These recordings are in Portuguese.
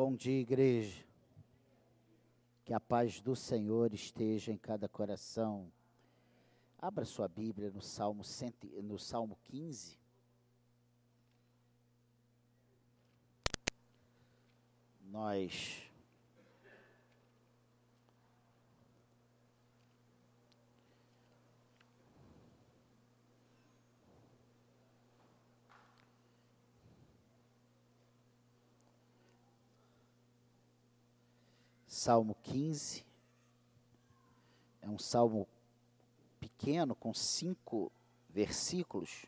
Bom dia, igreja. Que a paz do Senhor esteja em cada coração. Abra sua Bíblia no Salmo, cento, no Salmo 15. Nós Salmo 15. É um salmo pequeno, com cinco versículos.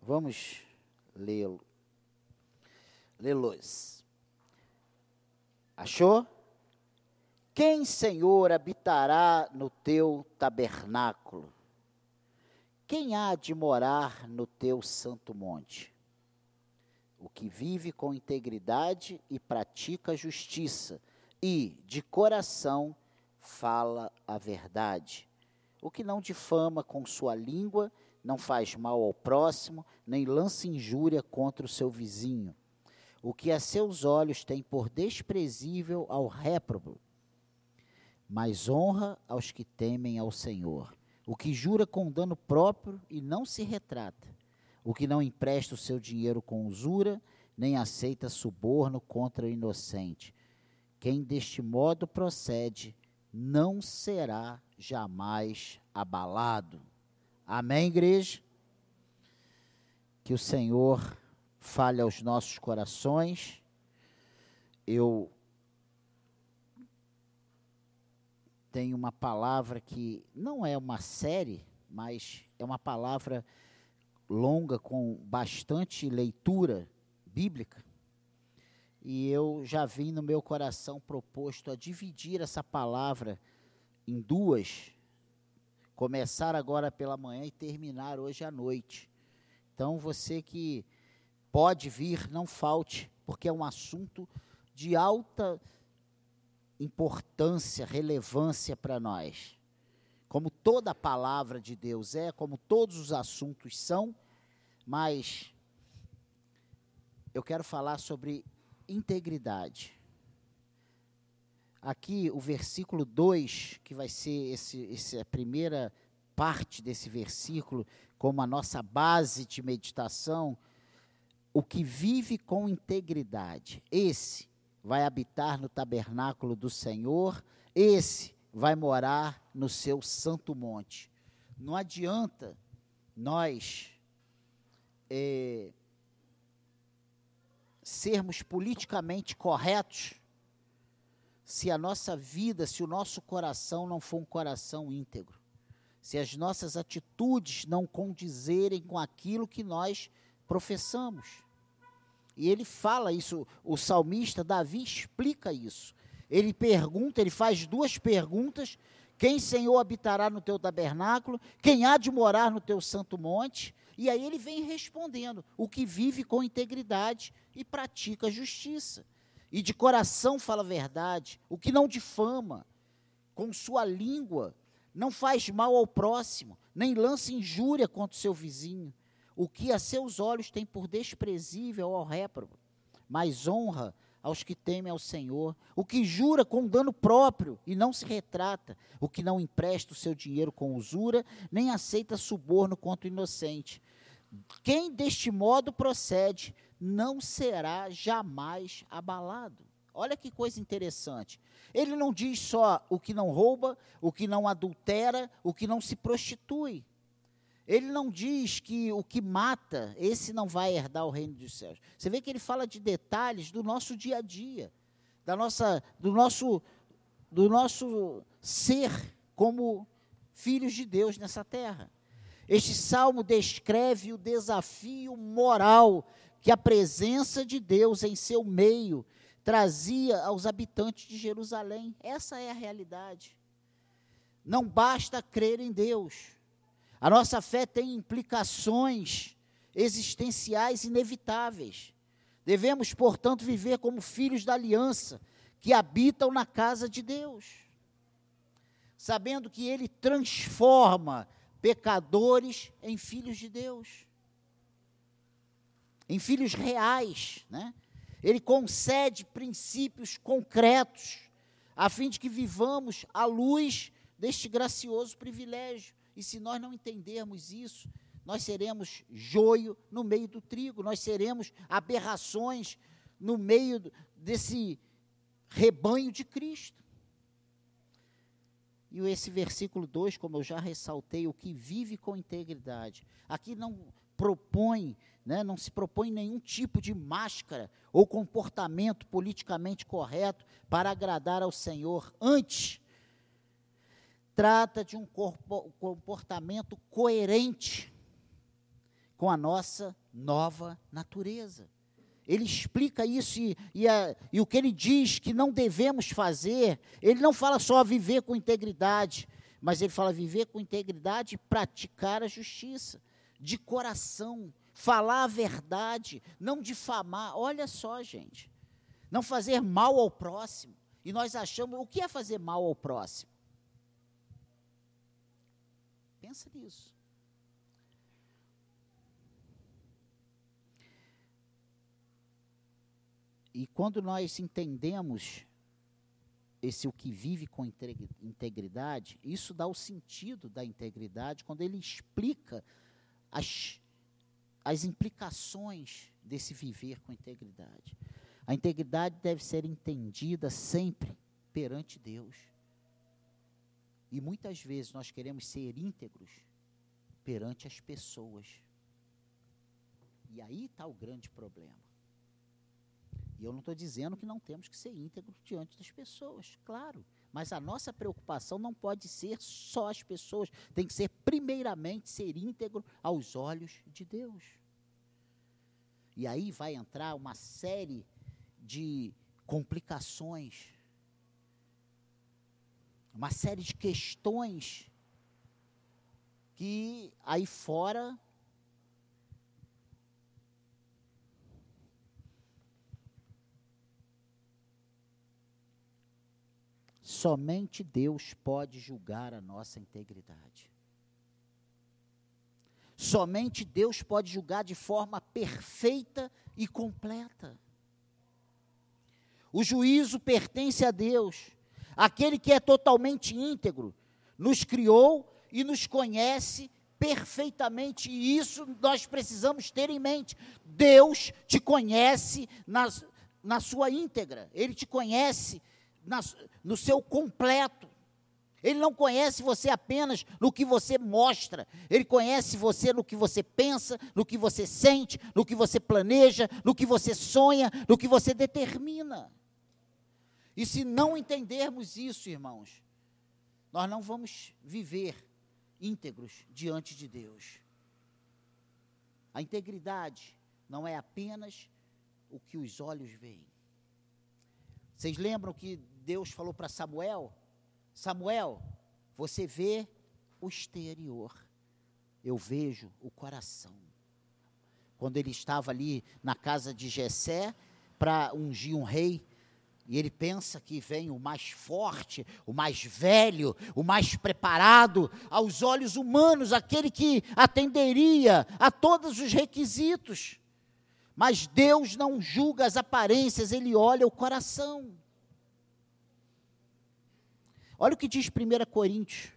Vamos lê-lo. Lê-los. Achou? Quem, Senhor, habitará no teu tabernáculo? Quem há de morar no teu santo monte? O que vive com integridade e pratica justiça e, de coração, fala a verdade. O que não difama com sua língua, não faz mal ao próximo, nem lança injúria contra o seu vizinho. O que a seus olhos tem por desprezível ao réprobo, mas honra aos que temem ao Senhor. O que jura com dano próprio e não se retrata. O que não empresta o seu dinheiro com usura, nem aceita suborno contra o inocente quem deste modo procede não será jamais abalado. Amém, igreja? Que o Senhor fale aos nossos corações. Eu tenho uma palavra que não é uma série, mas é uma palavra longa com bastante leitura bíblica e eu já vim no meu coração proposto a dividir essa palavra em duas, começar agora pela manhã e terminar hoje à noite. Então você que pode vir, não falte, porque é um assunto de alta importância, relevância para nós. Como toda a palavra de Deus é, como todos os assuntos são, mas eu quero falar sobre integridade. Aqui o versículo 2, que vai ser esse, essa primeira parte desse versículo, como a nossa base de meditação, o que vive com integridade, esse vai habitar no tabernáculo do Senhor, esse vai morar no seu santo monte. Não adianta nós é, sermos politicamente corretos se a nossa vida, se o nosso coração não for um coração íntegro, se as nossas atitudes não condizerem com aquilo que nós professamos. E ele fala isso, o salmista Davi explica isso. Ele pergunta, ele faz duas perguntas: quem, Senhor, habitará no teu tabernáculo? Quem há de morar no teu santo monte? E aí ele vem respondendo: o que vive com integridade e pratica justiça, e de coração fala a verdade, o que não difama, com sua língua não faz mal ao próximo, nem lança injúria contra o seu vizinho, o que a seus olhos tem por desprezível ao réprobo, mas honra aos que temem ao Senhor, o que jura com dano próprio e não se retrata, o que não empresta o seu dinheiro com usura, nem aceita suborno contra o inocente. Quem deste modo procede não será jamais abalado. Olha que coisa interessante. Ele não diz só o que não rouba, o que não adultera, o que não se prostitui. Ele não diz que o que mata, esse não vai herdar o reino dos céus. Você vê que ele fala de detalhes do nosso dia a dia, da nossa, do nosso, do nosso ser como filhos de Deus nessa terra. Este salmo descreve o desafio moral que a presença de Deus em seu meio trazia aos habitantes de Jerusalém. Essa é a realidade. Não basta crer em Deus. A nossa fé tem implicações existenciais inevitáveis. Devemos, portanto, viver como filhos da aliança que habitam na casa de Deus, sabendo que Ele transforma pecadores em filhos de Deus em filhos reais, né? ele concede princípios concretos, a fim de que vivamos à luz deste gracioso privilégio. E se nós não entendermos isso, nós seremos joio no meio do trigo, nós seremos aberrações no meio desse rebanho de Cristo. E esse versículo 2, como eu já ressaltei, o que vive com integridade. Aqui não propõe, né, não se propõe nenhum tipo de máscara ou comportamento politicamente correto para agradar ao Senhor. Antes, trata de um comportamento coerente com a nossa nova natureza. Ele explica isso e, e, a, e, o que ele diz que não devemos fazer, ele não fala só viver com integridade, mas ele fala viver com integridade e praticar a justiça, de coração, falar a verdade, não difamar. Olha só, gente, não fazer mal ao próximo. E nós achamos, o que é fazer mal ao próximo? Pensa nisso. E quando nós entendemos esse o que vive com integridade, isso dá o sentido da integridade quando ele explica as, as implicações desse viver com integridade. A integridade deve ser entendida sempre perante Deus. E muitas vezes nós queremos ser íntegros perante as pessoas. E aí está o grande problema. E eu não estou dizendo que não temos que ser íntegros diante das pessoas, claro. Mas a nossa preocupação não pode ser só as pessoas, tem que ser primeiramente ser íntegro aos olhos de Deus. E aí vai entrar uma série de complicações, uma série de questões que aí fora Somente Deus pode julgar a nossa integridade. Somente Deus pode julgar de forma perfeita e completa. O juízo pertence a Deus, aquele que é totalmente íntegro, nos criou e nos conhece perfeitamente, e isso nós precisamos ter em mente. Deus te conhece na, na sua íntegra, Ele te conhece na, no seu completo. Ele não conhece você apenas no que você mostra, ele conhece você no que você pensa, no que você sente, no que você planeja, no que você sonha, no que você determina. E se não entendermos isso, irmãos, nós não vamos viver íntegros diante de Deus. A integridade não é apenas o que os olhos veem. Vocês lembram que Deus falou para Samuel: Samuel, você vê o exterior, eu vejo o coração. Quando ele estava ali na casa de Jessé para ungir um rei, e ele pensa que vem o mais forte, o mais velho, o mais preparado, aos olhos humanos, aquele que atenderia a todos os requisitos. Mas Deus não julga as aparências, ele olha o coração. Olha o que diz 1 Coríntios.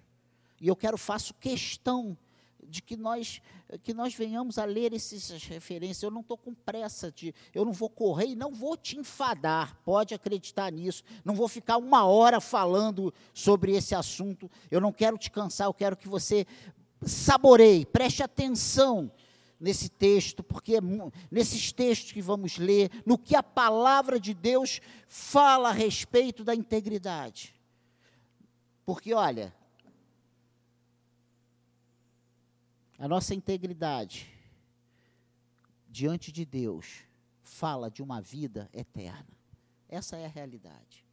E eu quero, faço questão de que nós que nós venhamos a ler essas referências. Eu não estou com pressa de, eu não vou correr e não vou te enfadar. Pode acreditar nisso. Não vou ficar uma hora falando sobre esse assunto. Eu não quero te cansar. Eu quero que você saboreie, preste atenção nesse texto, porque é nesses textos que vamos ler, no que a palavra de Deus fala a respeito da integridade. Porque, olha, a nossa integridade diante de Deus fala de uma vida eterna. Essa é a realidade.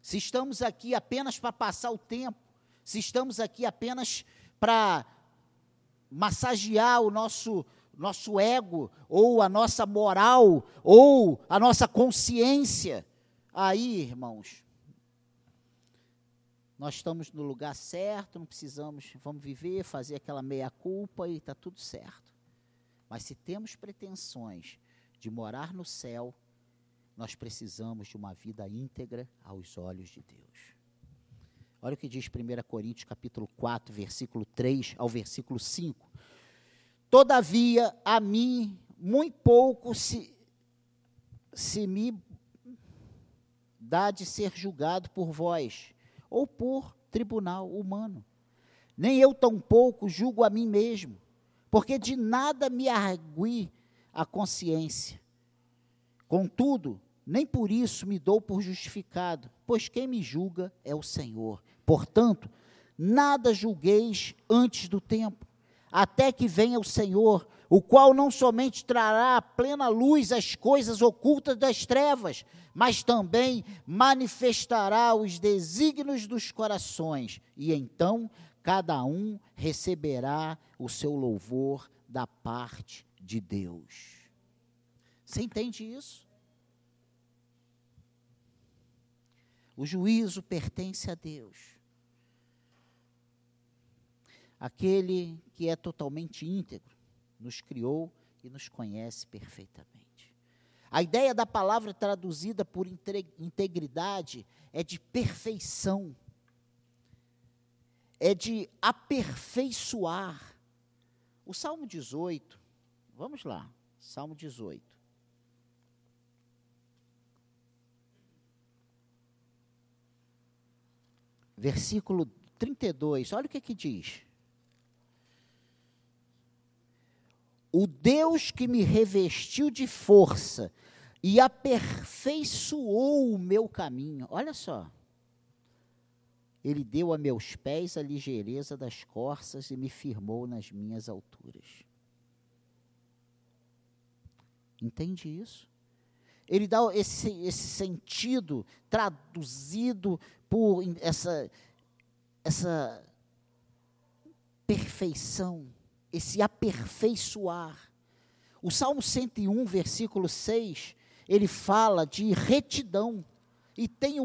Se estamos aqui apenas para passar o tempo, se estamos aqui apenas para massagear o nosso nosso ego ou a nossa moral ou a nossa consciência, aí, irmãos, nós estamos no lugar certo, não precisamos, vamos viver, fazer aquela meia-culpa e está tudo certo. Mas se temos pretensões de morar no céu, nós precisamos de uma vida íntegra aos olhos de Deus. Olha o que diz 1 Coríntios capítulo 4, versículo 3 ao versículo 5. Todavia, a mim, muito pouco se, se me dá de ser julgado por vós, ou por tribunal humano. Nem eu tampouco julgo a mim mesmo, porque de nada me argui a consciência. Contudo, nem por isso me dou por justificado, pois quem me julga é o Senhor. Portanto, nada julgueis antes do tempo, até que venha o Senhor, o qual não somente trará a plena luz às coisas ocultas das trevas, mas também manifestará os desígnios dos corações, e então cada um receberá o seu louvor da parte de Deus. Você entende isso? O juízo pertence a Deus aquele que é totalmente íntegro, nos criou e nos conhece perfeitamente. A ideia da palavra traduzida por integridade é de perfeição, é de aperfeiçoar. O Salmo 18, vamos lá, Salmo 18. Versículo 32, olha o que, que diz. O Deus que me revestiu de força e aperfeiçoou o meu caminho. Olha só. Ele deu a meus pés a ligeireza das corças e me firmou nas minhas alturas. Entende isso? Ele dá esse, esse sentido traduzido por essa, essa perfeição esse aperfeiçoar. O Salmo 101, versículo 6, ele fala de retidão e tem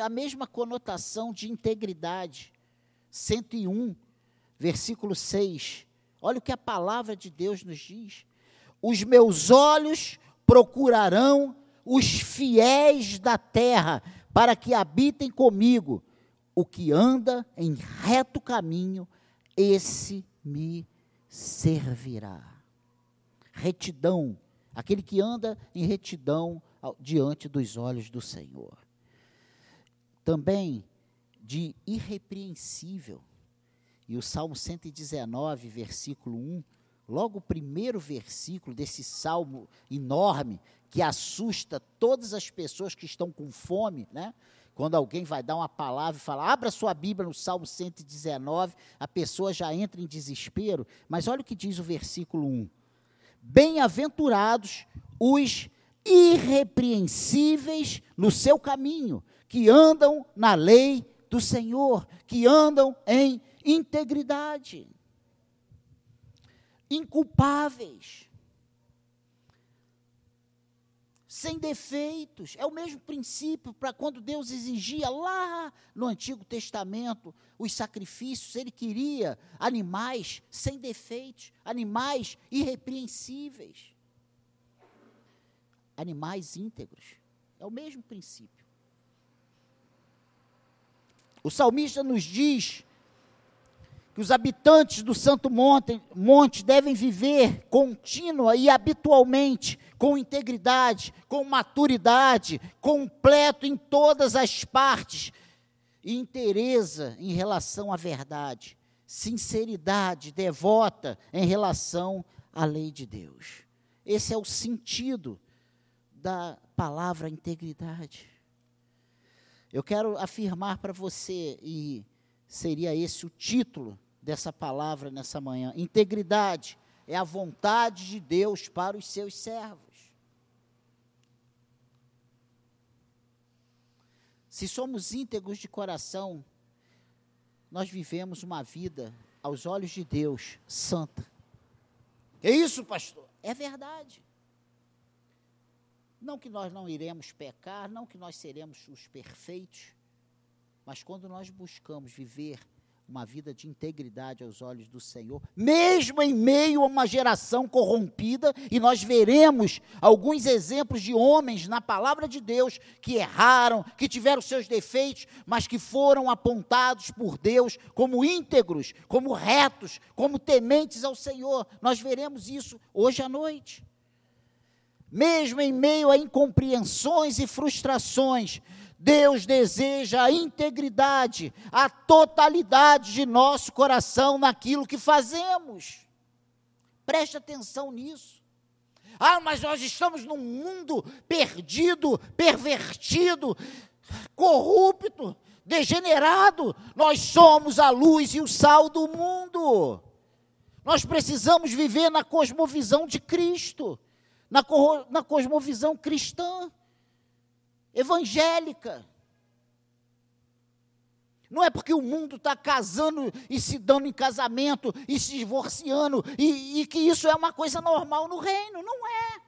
a mesma conotação de integridade. 101, versículo 6. Olha o que a palavra de Deus nos diz. Os meus olhos procurarão os fiéis da terra, para que habitem comigo. O que anda em reto caminho, esse me servirá. Retidão, aquele que anda em retidão diante dos olhos do Senhor. Também de irrepreensível. E o Salmo 119, versículo 1, logo o primeiro versículo desse salmo enorme que assusta todas as pessoas que estão com fome, né? Quando alguém vai dar uma palavra e fala, abra sua Bíblia no Salmo 119, a pessoa já entra em desespero. Mas olha o que diz o versículo 1. Bem-aventurados os irrepreensíveis no seu caminho, que andam na lei do Senhor, que andam em integridade, inculpáveis sem defeitos. É o mesmo princípio para quando Deus exigia lá no Antigo Testamento os sacrifícios, ele queria animais sem defeitos, animais irrepreensíveis, animais íntegros. É o mesmo princípio. O salmista nos diz que os habitantes do Santo Monte, Monte devem viver contínua e habitualmente, com integridade, com maturidade, completo em todas as partes, inteireza em relação à verdade, sinceridade devota em relação à lei de Deus. Esse é o sentido da palavra integridade. Eu quero afirmar para você e seria esse o título dessa palavra nessa manhã. Integridade é a vontade de Deus para os seus servos. Se somos íntegros de coração, nós vivemos uma vida, aos olhos de Deus, santa. É isso, pastor? É verdade. Não que nós não iremos pecar, não que nós seremos os perfeitos, mas quando nós buscamos viver uma vida de integridade aos olhos do Senhor, mesmo em meio a uma geração corrompida, e nós veremos alguns exemplos de homens na palavra de Deus que erraram, que tiveram seus defeitos, mas que foram apontados por Deus como íntegros, como retos, como tementes ao Senhor. Nós veremos isso hoje à noite. Mesmo em meio a incompreensões e frustrações, Deus deseja a integridade, a totalidade de nosso coração naquilo que fazemos. Preste atenção nisso. Ah, mas nós estamos num mundo perdido, pervertido, corrupto, degenerado. Nós somos a luz e o sal do mundo. Nós precisamos viver na cosmovisão de Cristo, na, na cosmovisão cristã evangélica. Não é porque o mundo está casando e se dando em casamento e se divorciando e, e, que isso é uma coisa normal no reino. Não é.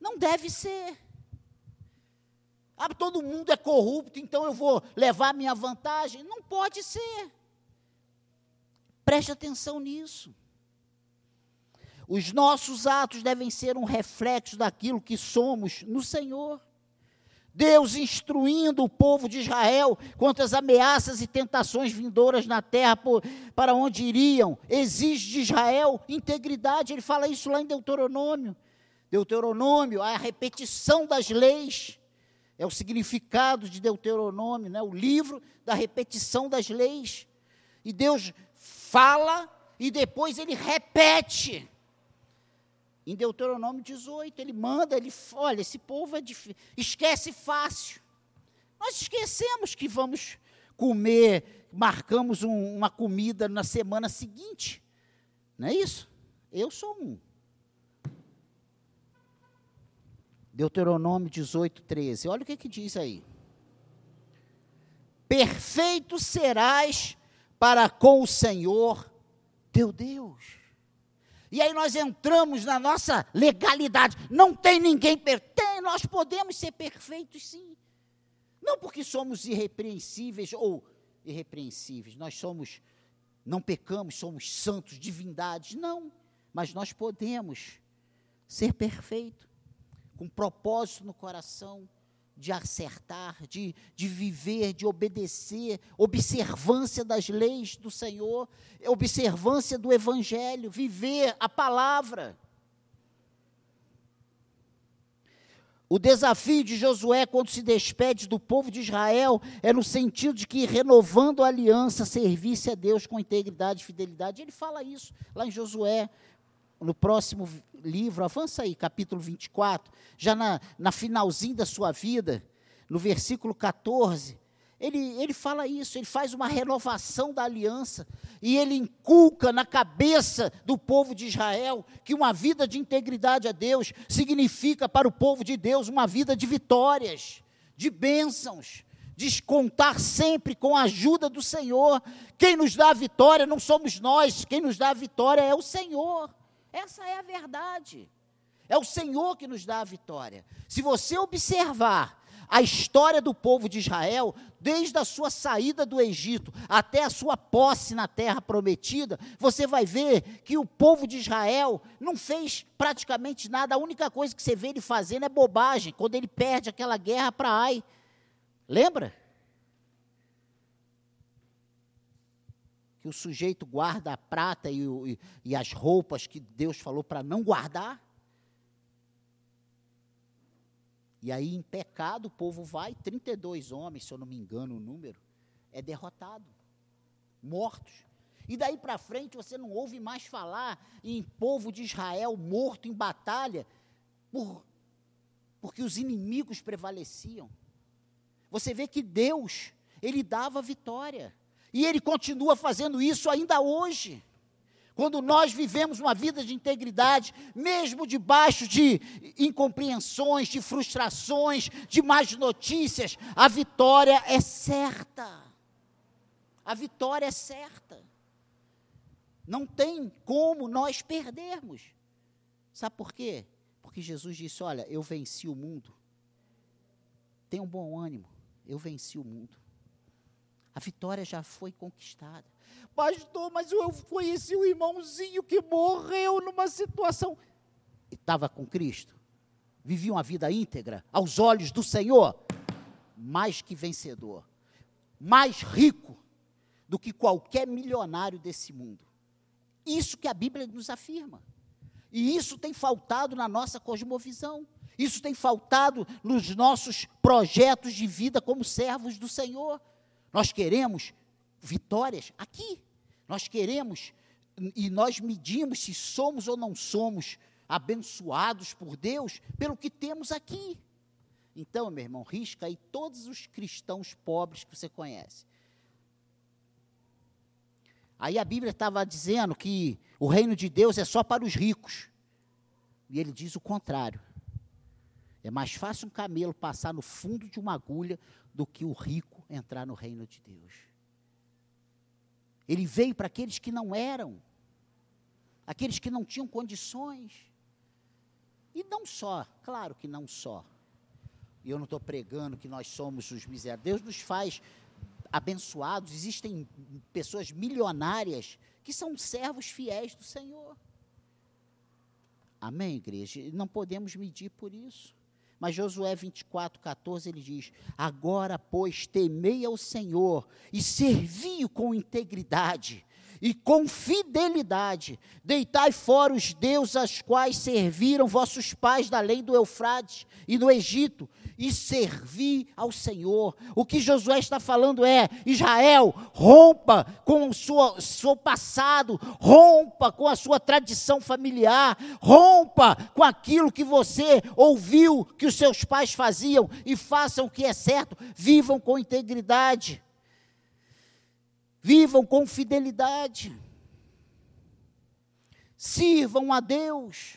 Não deve ser. Ah, todo mundo é corrupto, então eu vou levar minha vantagem. Não pode ser. Preste atenção nisso. Os nossos atos devem ser um reflexo daquilo que somos no Senhor. Deus instruindo o povo de Israel contra as ameaças e tentações vindouras na terra por, para onde iriam. Exige de Israel integridade. Ele fala isso lá em Deuteronômio. Deuteronômio, a repetição das leis. É o significado de Deuteronômio, né? o livro da repetição das leis. E Deus fala e depois ele repete. Em Deuteronômio 18, ele manda, ele, olha, esse povo é difícil, esquece fácil. Nós esquecemos que vamos comer, marcamos um, uma comida na semana seguinte. Não é isso? Eu sou um. Deuteronômio 18, 13. Olha o que, que diz aí. Perfeito serás para com o Senhor teu Deus. E aí nós entramos na nossa legalidade. Não tem ninguém perfeito. Nós podemos ser perfeitos sim. Não porque somos irrepreensíveis ou irrepreensíveis. Nós somos, não pecamos, somos santos, divindades. Não. Mas nós podemos ser perfeitos. Com propósito no coração de acertar, de, de viver, de obedecer, observância das leis do Senhor, observância do Evangelho, viver a palavra. O desafio de Josué quando se despede do povo de Israel é no sentido de que, renovando a aliança, servisse a Deus com integridade e fidelidade. Ele fala isso lá em Josué, no próximo livro, avança aí, capítulo 24, já na, na finalzinho da sua vida, no versículo 14, ele, ele fala isso, ele faz uma renovação da aliança e ele inculca na cabeça do povo de Israel que uma vida de integridade a Deus significa para o povo de Deus uma vida de vitórias, de bênçãos, de contar sempre com a ajuda do Senhor. Quem nos dá a vitória não somos nós, quem nos dá a vitória é o Senhor. Essa é a verdade. É o Senhor que nos dá a vitória. Se você observar a história do povo de Israel, desde a sua saída do Egito até a sua posse na terra prometida, você vai ver que o povo de Israel não fez praticamente nada. A única coisa que você vê ele fazendo é bobagem, quando ele perde aquela guerra para Ai. Lembra? Que o sujeito guarda a prata e, e, e as roupas que Deus falou para não guardar. E aí, em pecado, o povo vai, 32 homens, se eu não me engano o número, é derrotado, mortos. E daí para frente você não ouve mais falar em povo de Israel morto em batalha, por, porque os inimigos prevaleciam. Você vê que Deus, Ele dava vitória. E Ele continua fazendo isso ainda hoje. Quando nós vivemos uma vida de integridade, mesmo debaixo de incompreensões, de frustrações, de más notícias, a vitória é certa. A vitória é certa. Não tem como nós perdermos. Sabe por quê? Porque Jesus disse: Olha, eu venci o mundo. Tenha um bom ânimo, eu venci o mundo. A vitória já foi conquistada. Pastor, mas eu conheci um irmãozinho que morreu numa situação. Estava com Cristo. Vivia uma vida íntegra, aos olhos do Senhor. Mais que vencedor. Mais rico do que qualquer milionário desse mundo. Isso que a Bíblia nos afirma. E isso tem faltado na nossa cosmovisão. Isso tem faltado nos nossos projetos de vida como servos do Senhor. Nós queremos vitórias aqui. Nós queremos e nós medimos se somos ou não somos abençoados por Deus pelo que temos aqui. Então, meu irmão, risca aí todos os cristãos pobres que você conhece. Aí a Bíblia estava dizendo que o reino de Deus é só para os ricos. E ele diz o contrário. É mais fácil um camelo passar no fundo de uma agulha do que o rico entrar no reino de Deus. Ele veio para aqueles que não eram, aqueles que não tinham condições. E não só, claro que não só. E eu não estou pregando que nós somos os miseráveis. Deus nos faz abençoados. Existem pessoas milionárias que são servos fiéis do Senhor. Amém, igreja? Não podemos medir por isso. Mas Josué 24, 14, ele diz: Agora, pois, temei ao Senhor e servi-o com integridade e com fidelidade. Deitai fora os deuses aos quais serviram vossos pais da lei do Eufrates e no Egito, e servi ao Senhor. O que Josué está falando é: Israel, rompa com o seu, seu passado, rompa com a sua tradição familiar, rompa com aquilo que você ouviu que os seus pais faziam e façam o que é certo, vivam com integridade. Vivam com fidelidade. Sirvam a Deus.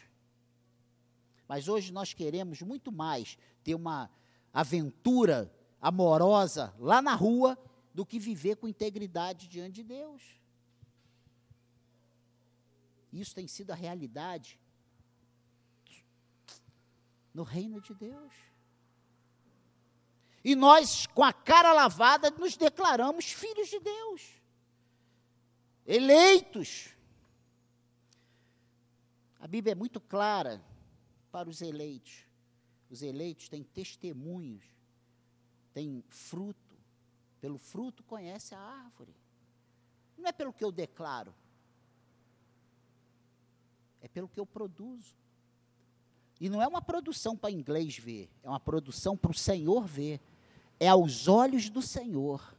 Mas hoje nós queremos muito mais ter uma aventura amorosa lá na rua do que viver com integridade diante de Deus. Isso tem sido a realidade no reino de Deus. E nós, com a cara lavada, nos declaramos filhos de Deus eleitos. A Bíblia é muito clara para os eleitos. Os eleitos têm testemunhos, têm fruto. Pelo fruto conhece a árvore. Não é pelo que eu declaro, é pelo que eu produzo. E não é uma produção para inglês ver, é uma produção para o Senhor ver. É aos olhos do Senhor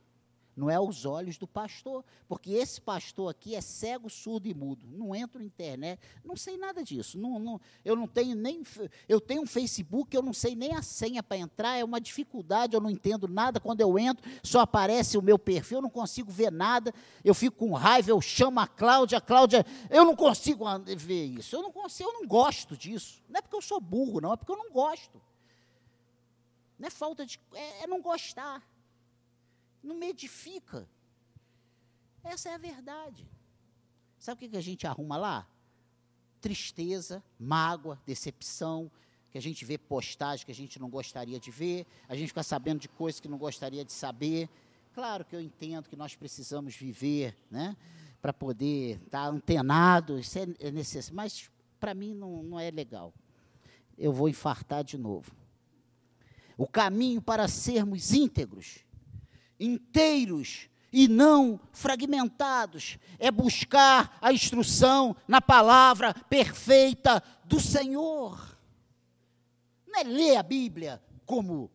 não é aos olhos do pastor, porque esse pastor aqui é cego, surdo e mudo. Não entro na internet, não sei nada disso. Não, não, eu não tenho nem. Eu tenho um Facebook, eu não sei nem a senha para entrar, é uma dificuldade, eu não entendo nada. Quando eu entro, só aparece o meu perfil, eu não consigo ver nada. Eu fico com raiva, eu chamo a Cláudia, a Cláudia, eu não consigo ver isso. Eu não consigo, eu não gosto disso. Não é porque eu sou burro, não, é porque eu não gosto. Não é falta de. é, é não gostar não me edifica. Essa é a verdade. Sabe o que a gente arruma lá? Tristeza, mágoa, decepção, que a gente vê postagem que a gente não gostaria de ver, a gente fica sabendo de coisas que não gostaria de saber. Claro que eu entendo que nós precisamos viver, né? Para poder estar tá antenado, isso é, é necessário, mas para mim não, não é legal. Eu vou infartar de novo. O caminho para sermos íntegros inteiros e não fragmentados. É buscar a instrução na palavra perfeita do Senhor. Não é ler a Bíblia como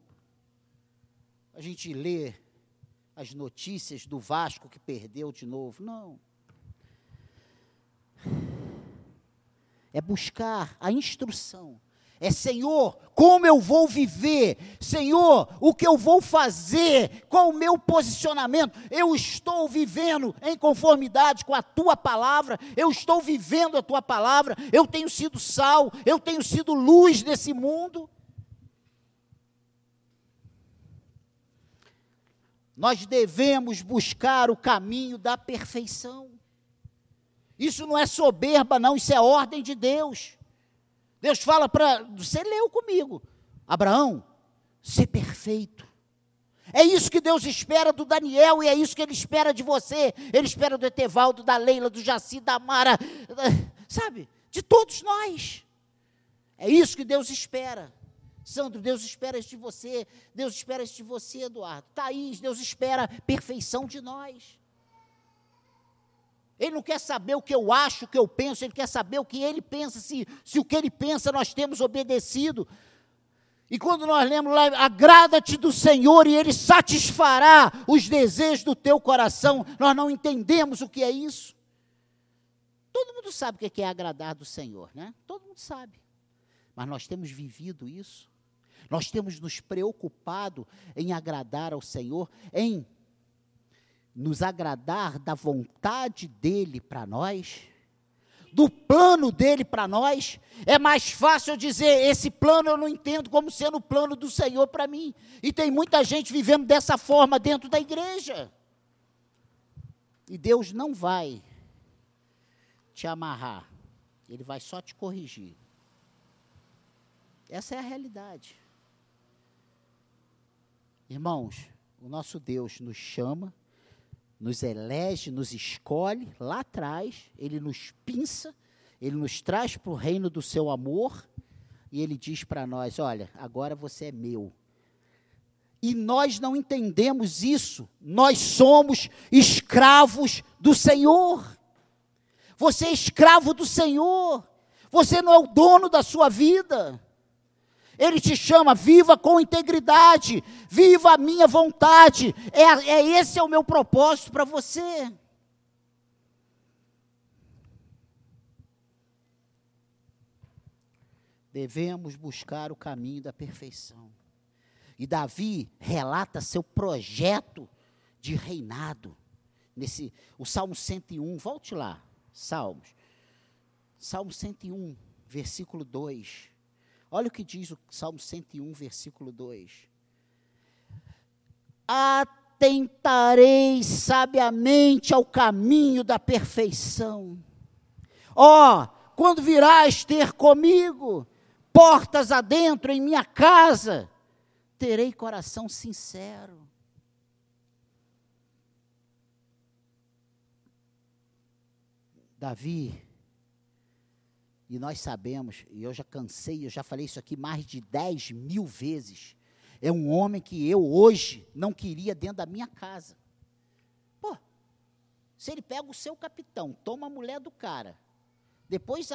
a gente lê as notícias do Vasco que perdeu de novo. Não. É buscar a instrução é Senhor, como eu vou viver? Senhor, o que eu vou fazer? Qual o meu posicionamento? Eu estou vivendo em conformidade com a tua palavra, eu estou vivendo a tua palavra, eu tenho sido sal, eu tenho sido luz nesse mundo. Nós devemos buscar o caminho da perfeição. Isso não é soberba, não, isso é ordem de Deus. Deus fala para. Você leu comigo. Abraão, ser perfeito. É isso que Deus espera do Daniel e é isso que Ele espera de você. Ele espera do Etevaldo, da Leila, do Jaci, da Mara, sabe? De todos nós. É isso que Deus espera. Sandro, Deus espera isso de você. Deus espera isso de você, Eduardo. Thaís, Deus espera perfeição de nós. Ele não quer saber o que eu acho, o que eu penso, ele quer saber o que ele pensa, se, se o que ele pensa nós temos obedecido. E quando nós lemos lá, agrada-te do Senhor e Ele satisfará os desejos do teu coração, nós não entendemos o que é isso. Todo mundo sabe o que é agradar do Senhor, né? Todo mundo sabe. Mas nós temos vivido isso. Nós temos nos preocupado em agradar ao Senhor, em nos agradar da vontade dEle para nós do plano dele para nós, é mais fácil dizer: esse plano eu não entendo como sendo o plano do Senhor para mim. E tem muita gente vivendo dessa forma dentro da igreja. E Deus não vai te amarrar, Ele vai só te corrigir. Essa é a realidade. Irmãos, o nosso Deus nos chama nos elege, nos escolhe lá atrás, ele nos pinça, ele nos traz para o reino do seu amor e ele diz para nós: Olha, agora você é meu. E nós não entendemos isso, nós somos escravos do Senhor. Você é escravo do Senhor, você não é o dono da sua vida. Ele te chama, viva com integridade, viva a minha vontade. É, é esse é o meu propósito para você. Devemos buscar o caminho da perfeição. E Davi relata seu projeto de reinado. Nesse, o Salmo 101, volte lá, Salmos. Salmo 101, versículo 2. Olha o que diz o Salmo 101, versículo 2. Atentarei sabiamente ao caminho da perfeição. Ó, oh, quando virás ter comigo, portas adentro em minha casa, terei coração sincero. Davi e nós sabemos, e eu já cansei, eu já falei isso aqui mais de 10 mil vezes. É um homem que eu hoje não queria dentro da minha casa. Pô, se ele pega o seu capitão, toma a mulher do cara, depois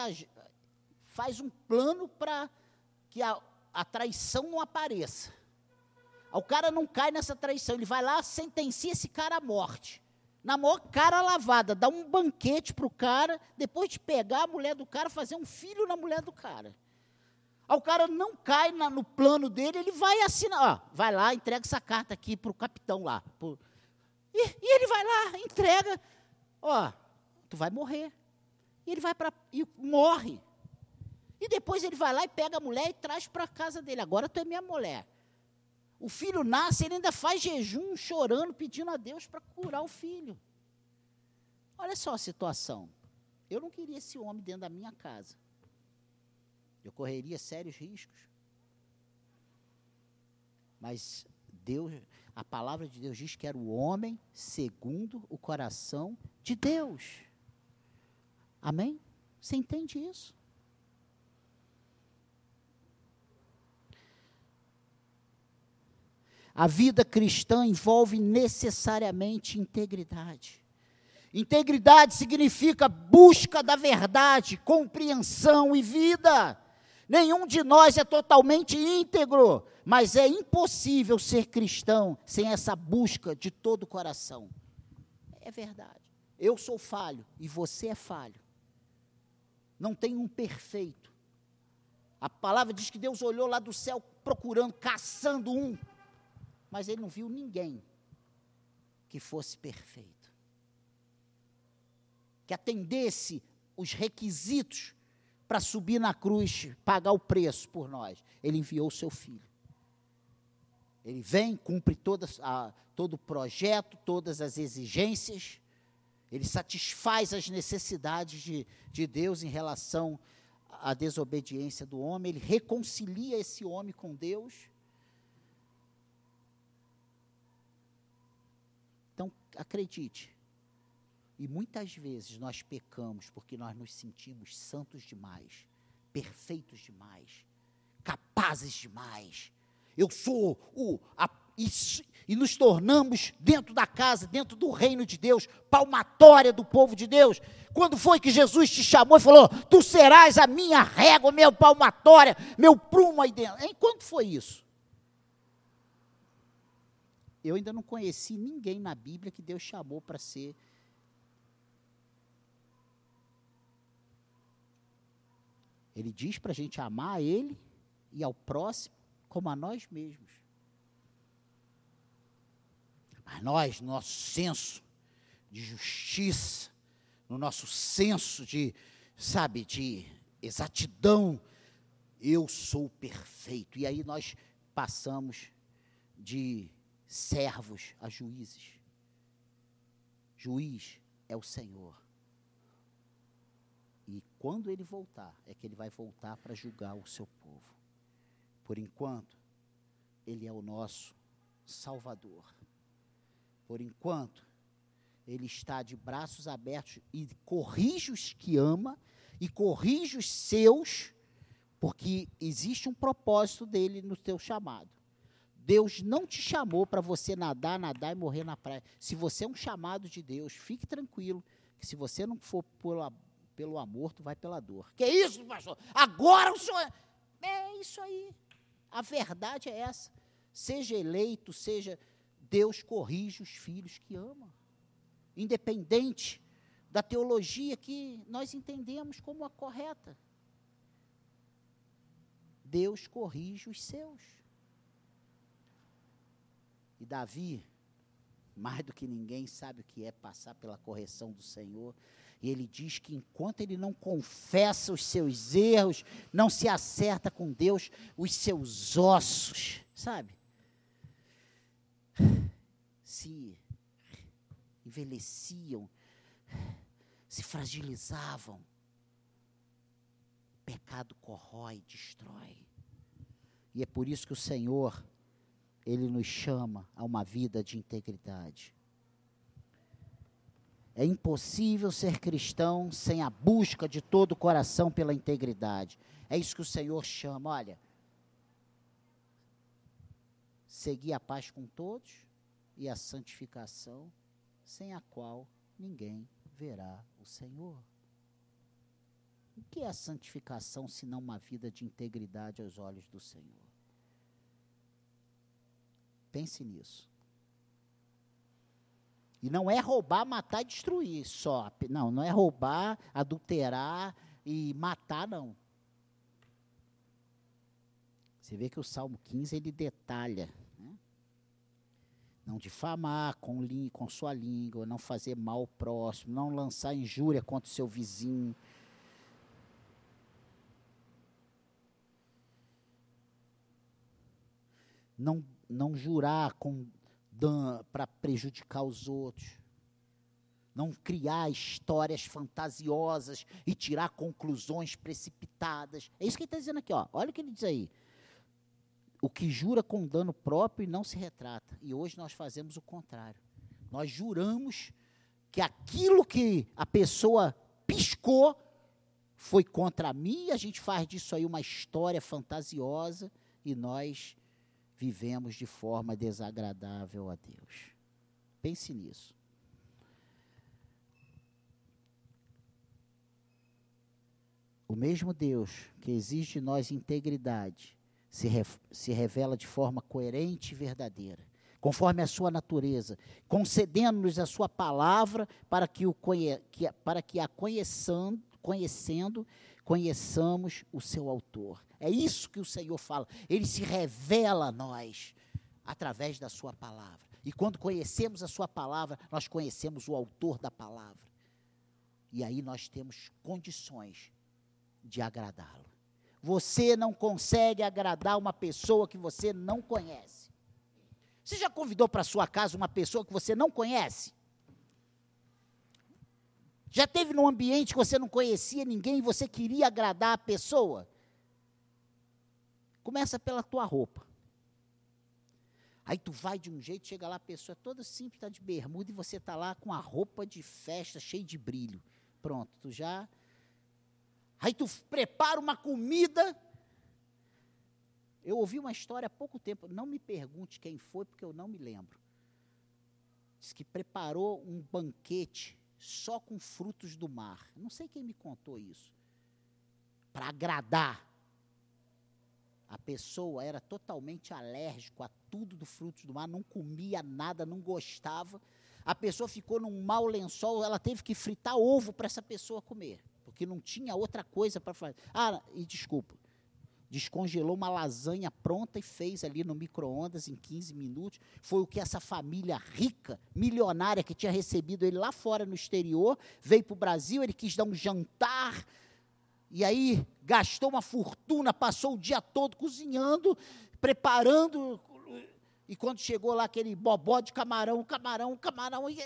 faz um plano para que a, a traição não apareça. O cara não cai nessa traição, ele vai lá, sentencia esse cara à morte na maior cara lavada, dá um banquete para o cara, depois de pegar a mulher do cara, fazer um filho na mulher do cara. Aí o cara não cai na, no plano dele, ele vai assinar, ó, vai lá, entrega essa carta aqui para o capitão lá. Pro, e, e, ele vai lá, entrega, ó, tu vai morrer. E ele vai para, e morre. E depois ele vai lá e pega a mulher e traz para a casa dele. Agora tu é minha mulher. O filho nasce, ele ainda faz jejum, chorando, pedindo a Deus para curar o filho. Olha só a situação. Eu não queria esse homem dentro da minha casa. Eu correria sérios riscos. Mas Deus, a palavra de Deus diz que era o homem segundo o coração de Deus. Amém? Você entende isso? A vida cristã envolve necessariamente integridade. Integridade significa busca da verdade, compreensão e vida. Nenhum de nós é totalmente íntegro, mas é impossível ser cristão sem essa busca de todo o coração. É verdade. Eu sou falho e você é falho. Não tem um perfeito. A palavra diz que Deus olhou lá do céu procurando, caçando um mas ele não viu ninguém que fosse perfeito, que atendesse os requisitos para subir na cruz, pagar o preço por nós. Ele enviou o seu filho. Ele vem, cumpre a, todo o projeto, todas as exigências, ele satisfaz as necessidades de, de Deus em relação à desobediência do homem, ele reconcilia esse homem com Deus Então, acredite. E muitas vezes nós pecamos porque nós nos sentimos santos demais, perfeitos demais, capazes demais. Eu sou o. A, e, e nos tornamos, dentro da casa, dentro do reino de Deus, palmatória do povo de Deus. Quando foi que Jesus te chamou e falou: Tu serás a minha régua, meu palmatória, meu prumo aí dentro? Em quando foi isso? Eu ainda não conheci ninguém na Bíblia que Deus chamou para ser. Ele diz para a gente amar a Ele e ao próximo como a nós mesmos. Mas nós, no nosso senso de justiça, no nosso senso de, sabe, de exatidão, eu sou perfeito. E aí nós passamos de servos a juízes. Juiz é o Senhor. E quando ele voltar, é que ele vai voltar para julgar o seu povo. Por enquanto, ele é o nosso Salvador. Por enquanto, ele está de braços abertos e corrige os que ama e corrige os seus, porque existe um propósito dele no teu chamado. Deus não te chamou para você nadar, nadar e morrer na praia. Se você é um chamado de Deus, fique tranquilo, que se você não for pela, pelo amor, tu vai pela dor. Que isso, pastor? Agora o senhor. É isso aí. A verdade é essa. Seja eleito, seja. Deus corrige os filhos que ama. Independente da teologia que nós entendemos como a correta. Deus corrige os seus. E Davi, mais do que ninguém, sabe o que é passar pela correção do Senhor. E ele diz que enquanto ele não confessa os seus erros, não se acerta com Deus, os seus ossos, sabe? Se envelheciam, se fragilizavam. O pecado corrói, destrói. E é por isso que o Senhor ele nos chama a uma vida de integridade. É impossível ser cristão sem a busca de todo o coração pela integridade. É isso que o Senhor chama. Olha, seguir a paz com todos e a santificação, sem a qual ninguém verá o Senhor. O que é a santificação se não uma vida de integridade aos olhos do Senhor? Pense nisso. E não é roubar, matar e destruir só. Não, não é roubar, adulterar e matar, não. Você vê que o Salmo 15 ele detalha. Né? Não difamar com, com sua língua, não fazer mal ao próximo, não lançar injúria contra o seu vizinho. Não não jurar para prejudicar os outros. Não criar histórias fantasiosas e tirar conclusões precipitadas. É isso que ele está dizendo aqui, ó. Olha o que ele diz aí. O que jura com dano próprio não se retrata. E hoje nós fazemos o contrário. Nós juramos que aquilo que a pessoa piscou foi contra mim, e a gente faz disso aí uma história fantasiosa e nós vivemos de forma desagradável a Deus. Pense nisso. O mesmo Deus que exige de nós integridade se, re, se revela de forma coerente e verdadeira, conforme a sua natureza, concedendo-nos a sua palavra para que, o que, para que a conheçando, conhecendo, conheçamos o seu autor. É isso que o Senhor fala. Ele se revela a nós através da sua palavra. E quando conhecemos a sua palavra, nós conhecemos o autor da palavra. E aí nós temos condições de agradá-lo. Você não consegue agradar uma pessoa que você não conhece. Você já convidou para sua casa uma pessoa que você não conhece? Já teve num ambiente que você não conhecia ninguém e você queria agradar a pessoa? Começa pela tua roupa. Aí tu vai de um jeito, chega lá, a pessoa é toda simples, está de bermuda, e você está lá com a roupa de festa, cheia de brilho. Pronto, tu já. Aí tu prepara uma comida. Eu ouvi uma história há pouco tempo, não me pergunte quem foi, porque eu não me lembro. Diz que preparou um banquete só com frutos do mar. Não sei quem me contou isso. Para agradar. A pessoa era totalmente alérgico a tudo do frutos do mar, não comia nada, não gostava. A pessoa ficou num mau lençol, ela teve que fritar ovo para essa pessoa comer, porque não tinha outra coisa para fazer. Ah, e desculpa, descongelou uma lasanha pronta e fez ali no micro-ondas em 15 minutos. Foi o que essa família rica, milionária, que tinha recebido ele lá fora no exterior, veio para o Brasil, ele quis dar um jantar, e aí gastou uma fortuna, passou o dia todo cozinhando, preparando, e quando chegou lá aquele bobó de camarão, camarão, camarão, e,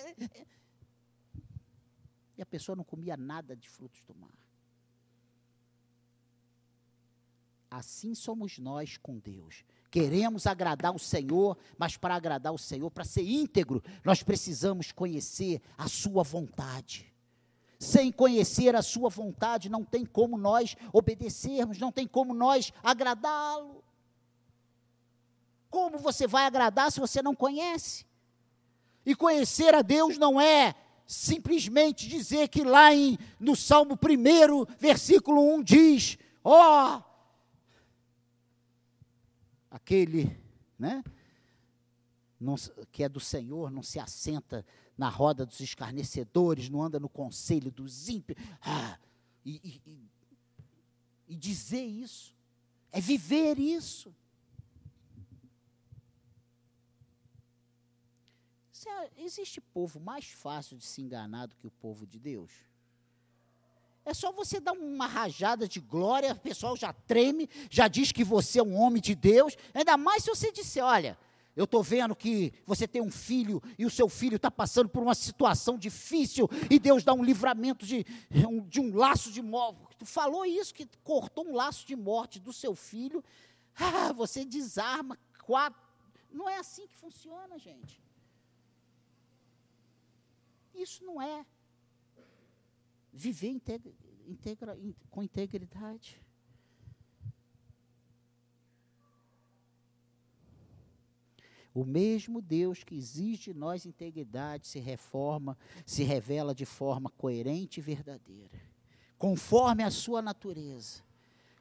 e a pessoa não comia nada de frutos do mar. Assim somos nós com Deus. Queremos agradar o Senhor, mas para agradar o Senhor, para ser íntegro, nós precisamos conhecer a Sua vontade. Sem conhecer a Sua vontade, não tem como nós obedecermos, não tem como nós agradá-lo. Como você vai agradar se você não conhece? E conhecer a Deus não é simplesmente dizer que lá em, no Salmo 1, versículo 1 diz: Ó, oh, aquele, né? Não, que é do Senhor, não se assenta na roda dos escarnecedores, não anda no conselho dos ímpios. Ah, e, e, e dizer isso, é viver isso. Existe povo mais fácil de se enganar do que o povo de Deus? É só você dar uma rajada de glória, o pessoal já treme, já diz que você é um homem de Deus. Ainda mais se você disser: olha, eu estou vendo que você tem um filho e o seu filho está passando por uma situação difícil e Deus dá um livramento de, de um laço de morte. Tu falou isso, que cortou um laço de morte do seu filho. Ah, você desarma quatro. Não é assim que funciona, gente. Isso não é viver integra, integra, com integridade. O mesmo Deus que exige de nós integridade se reforma, se revela de forma coerente e verdadeira, conforme a sua natureza,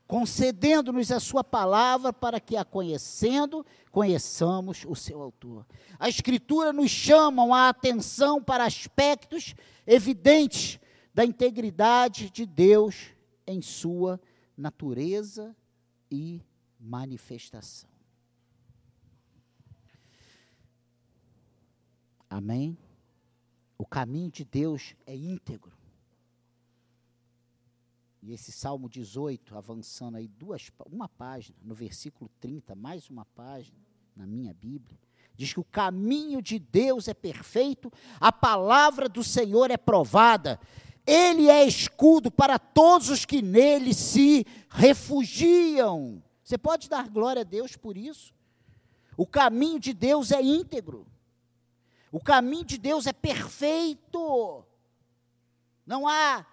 concedendo-nos a sua palavra para que a conhecendo, conheçamos o seu autor. A escritura nos chama a atenção para aspectos evidentes da integridade de Deus em sua natureza e manifestação. Amém? O caminho de Deus é íntegro. E esse Salmo 18, avançando aí duas, uma página, no versículo 30, mais uma página na minha Bíblia, diz que o caminho de Deus é perfeito, a palavra do Senhor é provada, ele é escudo para todos os que nele se refugiam. Você pode dar glória a Deus por isso? O caminho de Deus é íntegro. O caminho de Deus é perfeito. Não há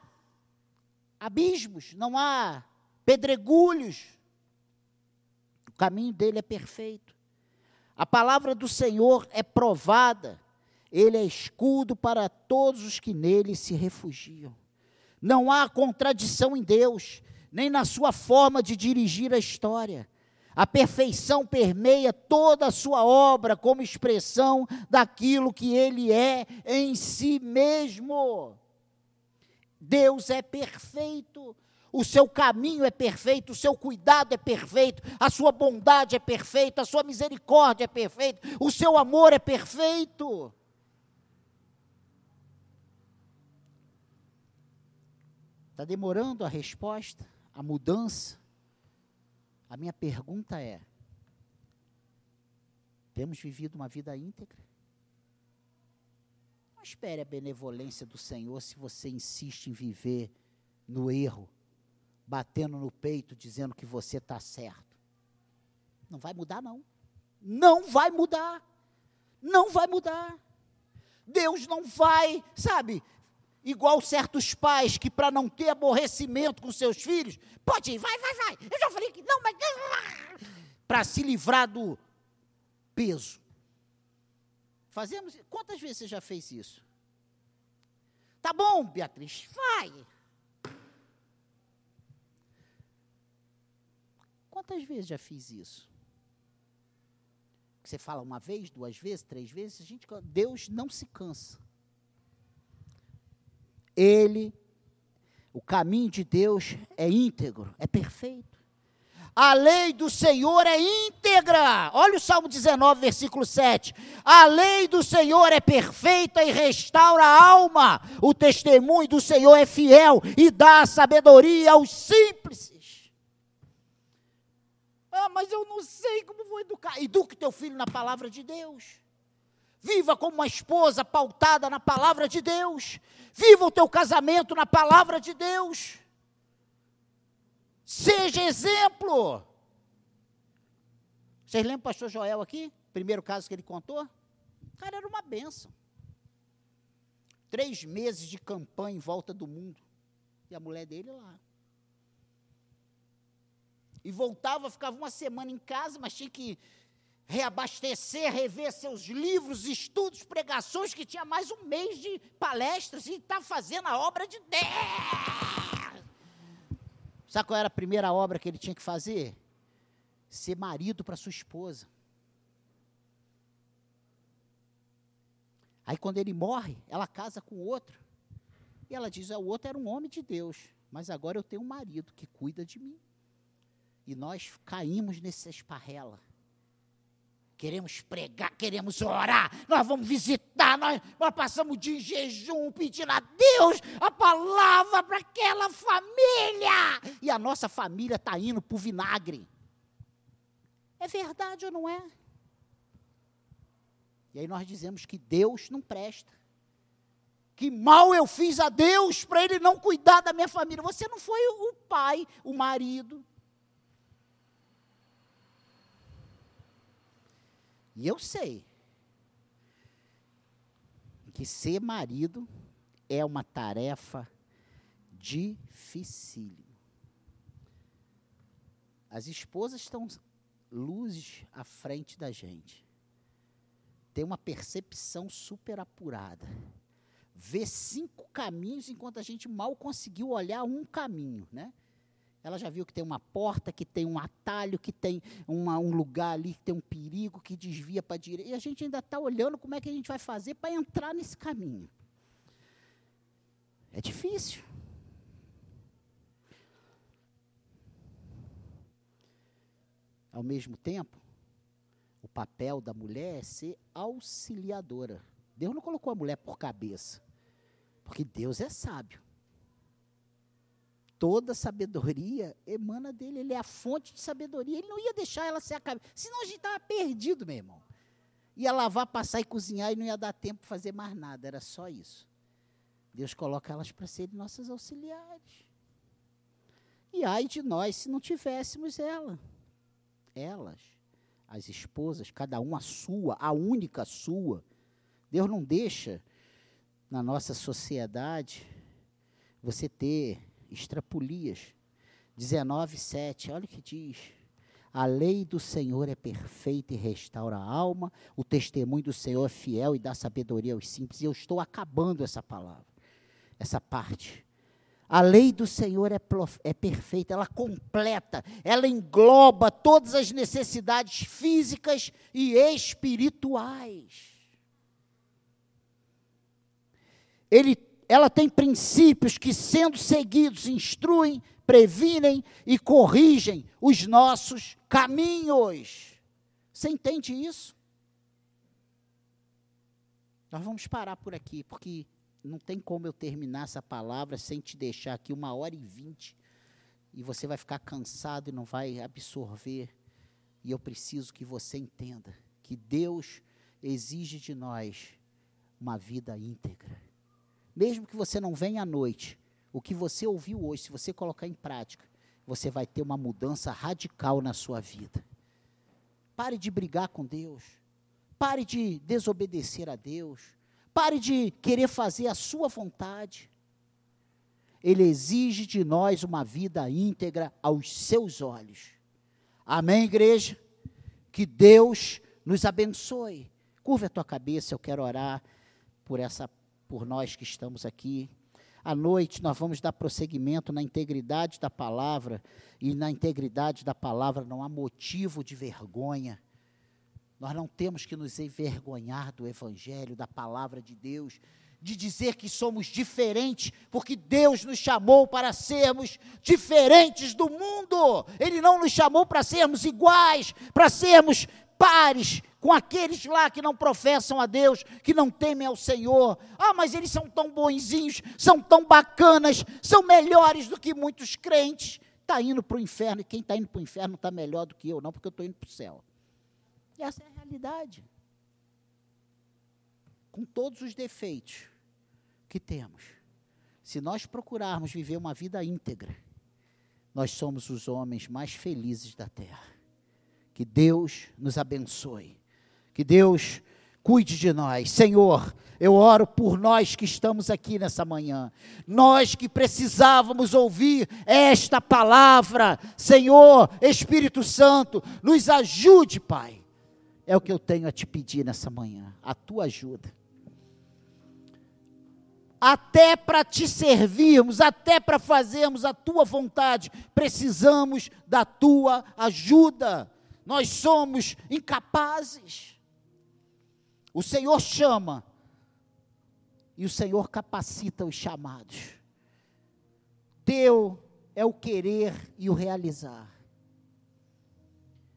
abismos, não há pedregulhos. O caminho dele é perfeito. A palavra do Senhor é provada. Ele é escudo para todos os que nele se refugiam. Não há contradição em Deus, nem na sua forma de dirigir a história. A perfeição permeia toda a sua obra como expressão daquilo que ele é em si mesmo. Deus é perfeito, o seu caminho é perfeito, o seu cuidado é perfeito, a sua bondade é perfeita, a sua misericórdia é perfeita, o seu amor é perfeito. Está demorando a resposta, a mudança? A minha pergunta é: temos vivido uma vida íntegra? Não espere a benevolência do Senhor se você insiste em viver no erro, batendo no peito, dizendo que você está certo. Não vai mudar, não. Não vai mudar. Não vai mudar. Deus não vai, sabe, igual certos pais que para não ter aborrecimento com seus filhos, pode ir, vai, vai, vai. Eu já falei que não, mas para se livrar do peso. Fazemos, quantas vezes você já fez isso? Tá bom, Beatriz, vai. Quantas vezes já fiz isso? Você fala uma vez, duas vezes, três vezes, a gente, Deus não se cansa. Ele, o caminho de Deus é íntegro, é perfeito. A lei do Senhor é íntegra. Olha o Salmo 19, versículo 7. A lei do Senhor é perfeita e restaura a alma. O testemunho do Senhor é fiel e dá sabedoria aos simples. Ah, mas eu não sei como vou educar. Eduque teu filho na palavra de Deus. Viva como uma esposa pautada na palavra de Deus. Viva o teu casamento na palavra de Deus. Seja exemplo. Vocês lembram o pastor Joel aqui? Primeiro caso que ele contou? O cara era uma benção. Três meses de campanha em volta do mundo. E a mulher dele lá. E voltava, ficava uma semana em casa, mas tinha que reabastecer, rever seus livros, estudos, pregações, que tinha mais um mês de palestras e está fazendo a obra de Deus. Sabe qual era a primeira obra que ele tinha que fazer? Ser marido para sua esposa. Aí quando ele morre, ela casa com outro. E ela diz: é, o outro era um homem de Deus, mas agora eu tenho um marido que cuida de mim. E nós caímos nessa esparrela queremos pregar, queremos orar, nós vamos visitar, nós, nós passamos de jejum pedindo a Deus a palavra para aquela família. E a nossa família está indo para o vinagre. É verdade ou não é? E aí nós dizemos que Deus não presta. Que mal eu fiz a Deus para Ele não cuidar da minha família. Você não foi o pai, o marido, E eu sei que ser marido é uma tarefa dificílima. As esposas estão luzes à frente da gente. Tem uma percepção super apurada. Vê cinco caminhos enquanto a gente mal conseguiu olhar um caminho, né? Ela já viu que tem uma porta, que tem um atalho, que tem uma, um lugar ali, que tem um perigo, que desvia para a direita. E a gente ainda está olhando como é que a gente vai fazer para entrar nesse caminho. É difícil. Ao mesmo tempo, o papel da mulher é ser auxiliadora. Deus não colocou a mulher por cabeça, porque Deus é sábio toda sabedoria emana dele, ele é a fonte de sabedoria. Ele não ia deixar ela ser a cabeça, senão a gente estava perdido, meu irmão. Ia lavar, passar e cozinhar e não ia dar tempo para fazer mais nada, era só isso. Deus coloca elas para serem nossas auxiliares. E ai de nós se não tivéssemos ela. Elas, as esposas, cada uma a sua, a única sua. Deus não deixa na nossa sociedade você ter Estrapulias 19, 7, olha o que diz. A lei do Senhor é perfeita e restaura a alma, o testemunho do Senhor é fiel e dá sabedoria aos simples. E eu estou acabando essa palavra, essa parte. A lei do Senhor é, é perfeita, ela completa, ela engloba todas as necessidades físicas e espirituais. Ele ela tem princípios que, sendo seguidos, instruem, previnem e corrigem os nossos caminhos. Você entende isso? Nós vamos parar por aqui, porque não tem como eu terminar essa palavra sem te deixar aqui uma hora e vinte, e você vai ficar cansado e não vai absorver. E eu preciso que você entenda que Deus exige de nós uma vida íntegra mesmo que você não venha à noite, o que você ouviu hoje, se você colocar em prática, você vai ter uma mudança radical na sua vida. Pare de brigar com Deus. Pare de desobedecer a Deus. Pare de querer fazer a sua vontade. Ele exige de nós uma vida íntegra aos seus olhos. Amém, igreja? Que Deus nos abençoe. Curva a tua cabeça, eu quero orar por essa por nós que estamos aqui. À noite nós vamos dar prosseguimento na integridade da palavra, e na integridade da palavra não há motivo de vergonha. Nós não temos que nos envergonhar do evangelho, da palavra de Deus, de dizer que somos diferentes, porque Deus nos chamou para sermos diferentes do mundo. Ele não nos chamou para sermos iguais, para sermos pares com aqueles lá que não professam a Deus, que não temem ao Senhor. Ah, mas eles são tão bonzinhos, são tão bacanas, são melhores do que muitos crentes. Está indo para o inferno, e quem está indo para o inferno está melhor do que eu, não, porque eu estou indo para o céu. Essa é a realidade. Com todos os defeitos que temos, se nós procurarmos viver uma vida íntegra, nós somos os homens mais felizes da terra. Que Deus nos abençoe. Que Deus cuide de nós. Senhor, eu oro por nós que estamos aqui nessa manhã. Nós que precisávamos ouvir esta palavra. Senhor, Espírito Santo, nos ajude, Pai. É o que eu tenho a te pedir nessa manhã, a tua ajuda. Até para te servirmos, até para fazermos a tua vontade, precisamos da tua ajuda. Nós somos incapazes. O Senhor chama e o Senhor capacita os chamados. Teu é o querer e o realizar.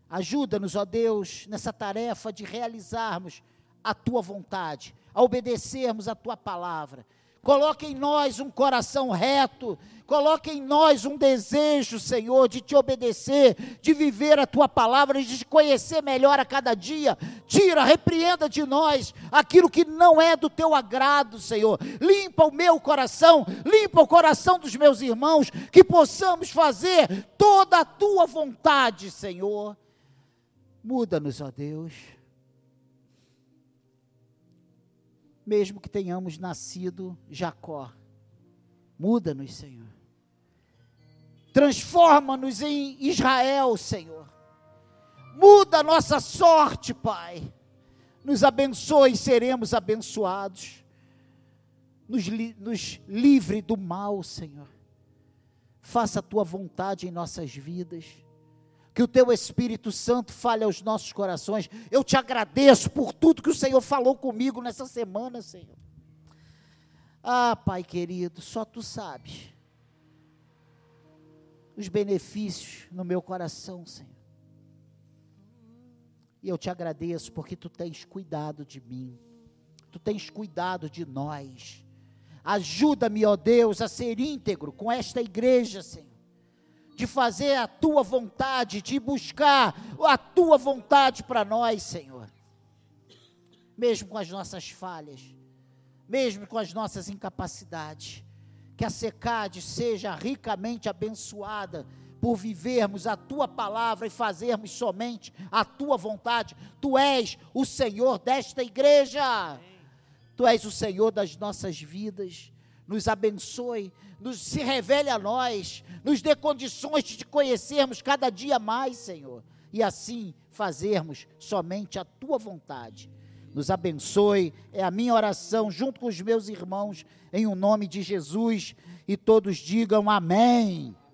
Ajuda-nos, ó Deus, nessa tarefa de realizarmos a tua vontade, a obedecermos a tua palavra Coloque em nós um coração reto, coloque em nós um desejo, Senhor, de te obedecer, de viver a tua palavra, de te conhecer melhor a cada dia. Tira, repreenda de nós aquilo que não é do teu agrado, Senhor. Limpa o meu coração, limpa o coração dos meus irmãos, que possamos fazer toda a tua vontade, Senhor. Muda-nos, ó Deus mesmo que tenhamos nascido Jacó. Muda-nos, Senhor. Transforma-nos em Israel, Senhor. Muda a nossa sorte, Pai. Nos abençoe seremos abençoados. Nos, nos livre do mal, Senhor. Faça a tua vontade em nossas vidas que o teu Espírito Santo fale aos nossos corações. Eu te agradeço por tudo que o Senhor falou comigo nessa semana, Senhor. Ah, Pai querido, só tu sabes os benefícios no meu coração, Senhor. E eu te agradeço porque tu tens cuidado de mim, tu tens cuidado de nós. Ajuda-me, ó Deus, a ser íntegro com esta igreja, Senhor de fazer a tua vontade, de buscar a tua vontade para nós, Senhor. Mesmo com as nossas falhas, mesmo com as nossas incapacidades, que a secade seja ricamente abençoada por vivermos a tua palavra e fazermos somente a tua vontade. Tu és o Senhor desta igreja. Tu és o Senhor das nossas vidas. Nos abençoe nos se revele a nós, nos dê condições de te conhecermos cada dia mais, Senhor, e assim fazermos somente a tua vontade. Nos abençoe, é a minha oração junto com os meus irmãos, em o um nome de Jesus, e todos digam amém.